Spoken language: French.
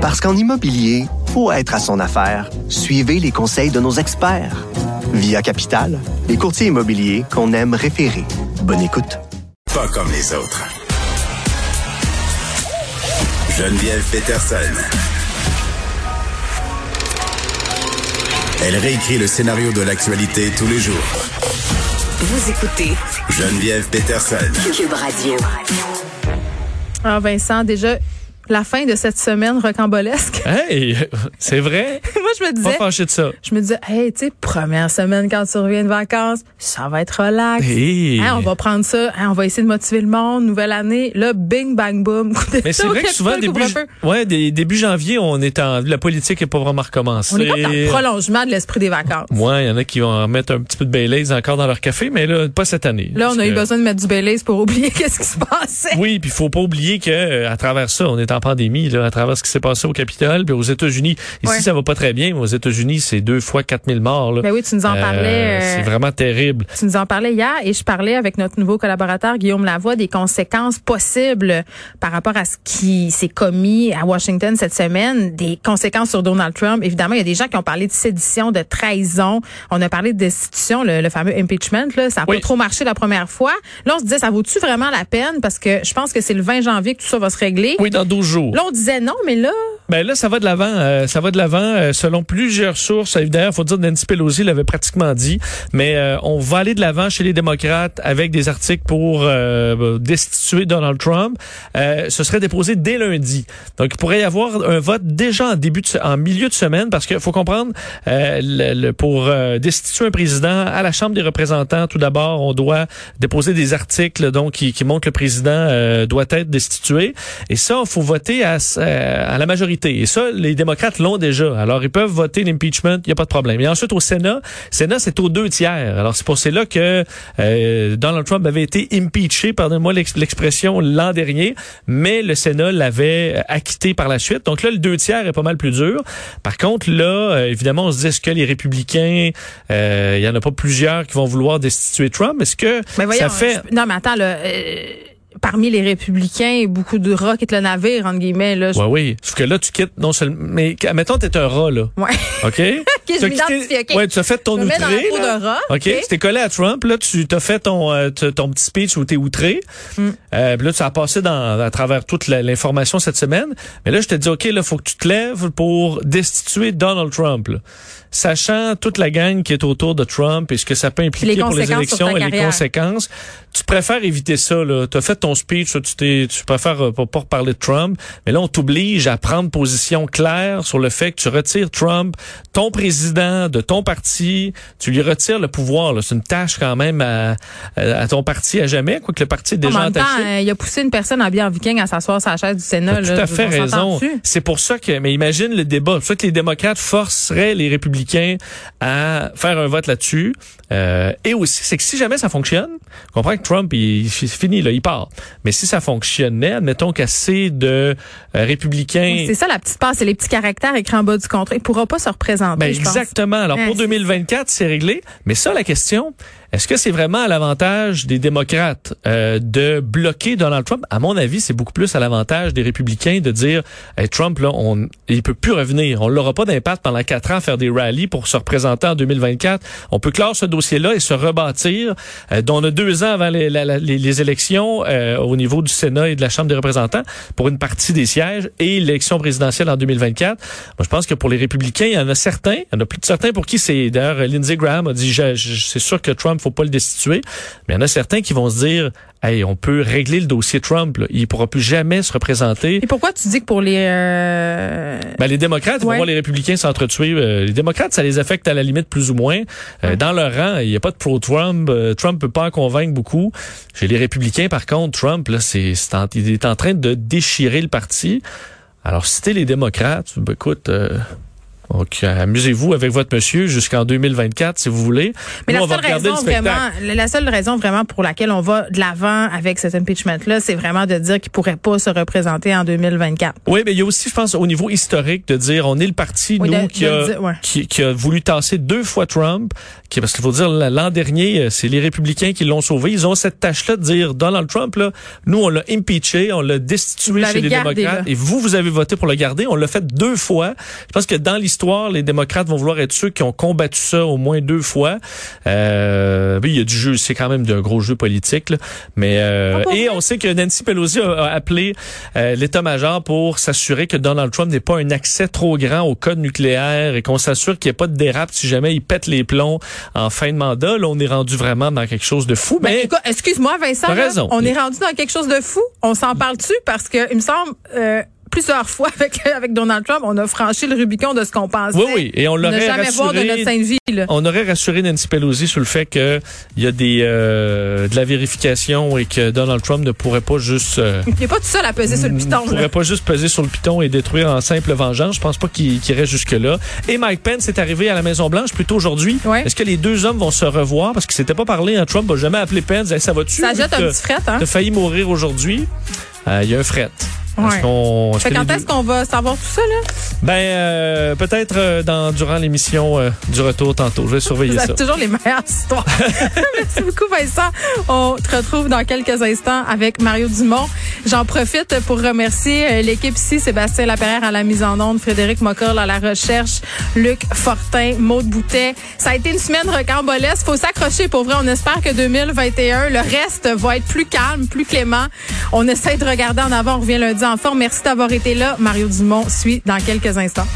Parce qu'en immobilier, faut être à son affaire. Suivez les conseils de nos experts. Via Capital, les courtiers immobiliers qu'on aime référer. Bonne écoute. Pas comme les autres. Geneviève Peterson. Elle réécrit le scénario de l'actualité tous les jours. Vous écoutez Geneviève Peterson. Cube Radio. Ah, Vincent, déjà, la fin de cette semaine rocambolesque. Hey, c'est vrai? Moi, je me Pas disais, fâché de ça. je me disais, hey, tu sais, première semaine quand tu reviens de vacances, ça va être relax. Hey. Hein, on va prendre ça, hein, on va essayer de motiver le monde, nouvelle année. Là, bing, bang, boom. Mais c'est vrai que souvent, début, ouais, début janvier, on est en, la politique n'est pas vraiment recommencée. On est comme dans le prolongement de l'esprit des vacances. Ouais, il y en a qui vont mettre un petit peu de Baileys encore dans leur café, mais là, pas cette année. Là, on a eu besoin de mettre du Baileys pour oublier qu'est-ce qui se passait. Oui, puis il faut pas oublier que euh, à travers ça, on est en pandémie, là, à travers ce qui s'est passé au Capitole, puis aux États-Unis. Ici, Ouais. ça va pas très bien, mais aux États-Unis, c'est deux fois 4000 morts. Là. Ben oui, tu nous en Euh, parlais. euh, c'est vraiment terrible. Tu nous en parlais hier et je parlais avec notre nouveau collaborateur Guillaume Lavoie des conséquences possibles par rapport à ce qui s'est commis à Washington cette semaine, des conséquences sur Donald Trump. Évidemment, il y a des gens qui ont parlé de sédition, de trahison. On a parlé de destitution, le, le fameux impeachment. Là, ça n'a Oui. pas trop marché la première fois. Là, on se disait, ça vaut-tu vraiment la peine? Parce que je pense que c'est le 20 janvier que tout ça va se régler. Oui, dans 12 jours. Là, on disait non, mais là, Ben là, ça va de l'avant. euh, ça va de l'avant euh, selon plusieurs sources. D'ailleurs, faut dire Nancy Pelosi l'avait pratiquement dit, mais euh, on va aller de l'avant chez les démocrates avec des articles pour euh, destituer Donald Trump. Euh, ce serait déposé dès lundi. Donc, il pourrait y avoir un vote déjà en début, de, en milieu de semaine, parce qu'il faut comprendre, euh, le, le- pour destituer un président à la Chambre des représentants, tout d'abord, on doit déposer des articles donc qui, qui montrent que le président doit être destitué. Et ça, faut voter à, à la majorité. Et ça, les démocrates l'ont déjà. Alors, ils peuvent voter l'impeachment, il n'y a pas de problème. Et ensuite, au Sénat, Sénat, c'est aux deux tiers. Alors, c'est pour cela que euh, Donald Trump avait été impeaché, pardonnez-moi l'ex- l'expression, l'an dernier, mais le Sénat l'avait euh, acquitté par la suite. Donc là, le deux tiers est pas mal plus dur. Par contre, là, euh, évidemment, on se dit, est-ce que les républicains, euh, il y en a pas plusieurs qui vont vouloir destituer Trump? Est-ce que voyons, ça fait... je- non, mais attends, là, euh, parmi les républicains, beaucoup de rats quittent le navire, entre guillemets, là. je- Oui, oui. Sauf que là, tu quittes non seulement... Mais mettons, t'es un rat, là. Ouais. OK? je m'identifie. Ouais, tu as fait ton Je me mets outré. dans la peau de rat, OK. Tu t'es collé à Trump, là, tu t'as fait ton, euh, ton petit speech où t'es outré. Mm. Euh, là, tu as passé dans, à travers toute l'information cette semaine. Mais là, je te dis, OK, là, faut que tu te lèves pour destituer Donald Trump, là. Sachant toute la gang qui est autour de Trump et ce que ça peut impliquer Les pour les élections et les conséquences, tu préfères éviter ça, là. Tu as fait ton speech, tu, t'es, tu préfères euh, pas, pas reparler de Trump. Mais là, on t'oblige à prendre position claire sur le fait que tu retires Trump, ton président de ton parti, tu lui retires le pouvoir. C'est une tâche quand même à, à ton parti à jamais, quoique le parti est En déjà même temps, euh, il a poussé une personne en viking à s'asseoir sur la chaise du Sénat. Là. tout à fait on raison. C'est pour ça que, mais imagine le débat. C'est pour ça que les démocrates forceraient les républicains à faire un vote là-dessus. Euh, et aussi, c'est que si jamais ça fonctionne, on comprend que Trump, il, c'est fini, là, il part. Mais si ça fonctionnait, admettons qu'assez de euh, républicains C'est ça la petite passe, c'est les petits caractères écrits en bas du contrat. Il pourra pas se représenter, Ben, je. Exactement. Alors pour c'est- 2024, c'est réglé. Mais ça, la question, est-ce que c'est vraiment à l'avantage des démocrates euh, de bloquer Donald Trump? À mon avis, c'est beaucoup plus à l'avantage des républicains de dire Hey, Trump là, on, il peut plus revenir. On l'aura pas d'impact pendant quatre ans faire des rallyes pour se représenter en 2024. On peut clore ce dossier-là et se rebâtir. Euh, dont on a deux ans avant les, les, les élections euh, au niveau du Sénat et de la Chambre des représentants pour une partie des sièges et l'élection présidentielle en 2024. Moi, je pense que pour les républicains, il y en a certains, il y en a plus de certains pour qui c'est d'ailleurs Lindsey Graham a dit c'est sûr que Trump faut pas le destituer, mais il y en a certains qui vont se dire hey, on peut régler le dossier Trump, là. il pourra plus jamais se représenter. Et pourquoi tu dis que pour les euh, Ben, les démocrates, ils vont Ouais. voir les républicains s'entretuer. Euh, les démocrates, ça les affecte à la limite plus ou moins. Euh, Dans leur rang, il n'y a pas de pro-Trump. Euh, Trump peut pas en convaincre beaucoup. Chez les républicains, par contre, Trump, là, c'est, c'est en- il est en train de déchirer le parti. Alors, si t'es les démocrates, ben, écoute, euh, Donc, euh, amusez-vous avec votre monsieur jusqu'en 2024, si vous voulez. Mais Nous, la seule raison vraiment, la seule raison vraiment pour laquelle on va de l'avant avec cet impeachment-là, c'est vraiment de dire qu'il pourrait pas se représenter en 2024. Oui, mais il y a aussi, je pense, au niveau historique, de dire on est le parti, Oui, nous, de- qui, de a, le dire, ouais. qui, qui a voulu tasser deux fois Trump, qui, parce qu'il faut dire, l'an dernier, euh, c'est les républicains qui l'ont sauvé. Ils ont cette tâche-là de dire Donald Trump, là, nous, on l'a impeaché, on l'a destitué chez les gardé, démocrates, là. et vous, vous avez voté pour le garder. On l'a fait deux fois. Je pense que dans l'histoire, les démocrates vont vouloir être ceux qui ont combattu ça au moins deux fois. Euh, oui, il y a du jeu, c'est quand même d'un gros jeu politique, là. mais euh, Ah, et on sait que Nancy Pelosi a, appelé euh, l'état-major pour s'assurer que Donald Trump n'ait pas un accès trop grand au code nucléaire et qu'on s'assure qu'il n'y ait pas de dérape si jamais il pète les plombs en fin de mandat. Là, on est rendu vraiment dans quelque chose de fou. Ben, mais excuse-moi, Vincent. T'as là, raison. on est rendu dans quelque chose de fou. On s'en parle-tu? Parce que, il me semble, euh, plusieurs fois avec, avec Donald Trump, on a franchi le Rubicon de ce qu'on pensait. oui, oui, et on Ne l'aurait jamais voir de rassuré. notre sainte vie, là. On aurait rassuré Nancy Pelosi sur le fait que il y a des euh, de la vérification et que Donald Trump ne pourrait pas juste euh, Il n'est pas tout seul à peser sur le piton, ne pourrait là. pas juste peser sur le piton et détruire en simple vengeance. Je pense pas qu'il qu'il irait jusque là. Et Mike Pence est arrivé à la Maison Blanche plutôt aujourd'hui. Ouais. Est-ce que les deux hommes vont se revoir? Parce qu'ils s'étaient pas parlé hein? Trump a jamais appelé Pence. Hey, ça va-tu? Ça jette un petit fret, hein? T'as failli mourir aujourd'hui. Euh, Il y a un fret. Ouais. qu'on- Fait quand est-ce qu'on va savoir tout ça, là? Ben euh, peut-être euh, dans durant l'émission euh, du retour tantôt. Je vais surveiller ça. toujours les meilleures histoires. Merci beaucoup, Vincent. On te retrouve dans quelques instants avec Mario Dumont. J'en profite pour remercier euh, l'équipe ici, Sébastien Laperrière à la mise en onde, Frédéric Mocorle à la recherche, Luc Fortin, Maude Boutet. Ça a été une semaine recambolesque. Faut s'accrocher pour vrai. On espère que 2021, le reste va être plus calme, plus clément. On essaie de regarder en avant. On revient lundi Merci d'avoir été là. Mario Dumont suit dans quelques instants.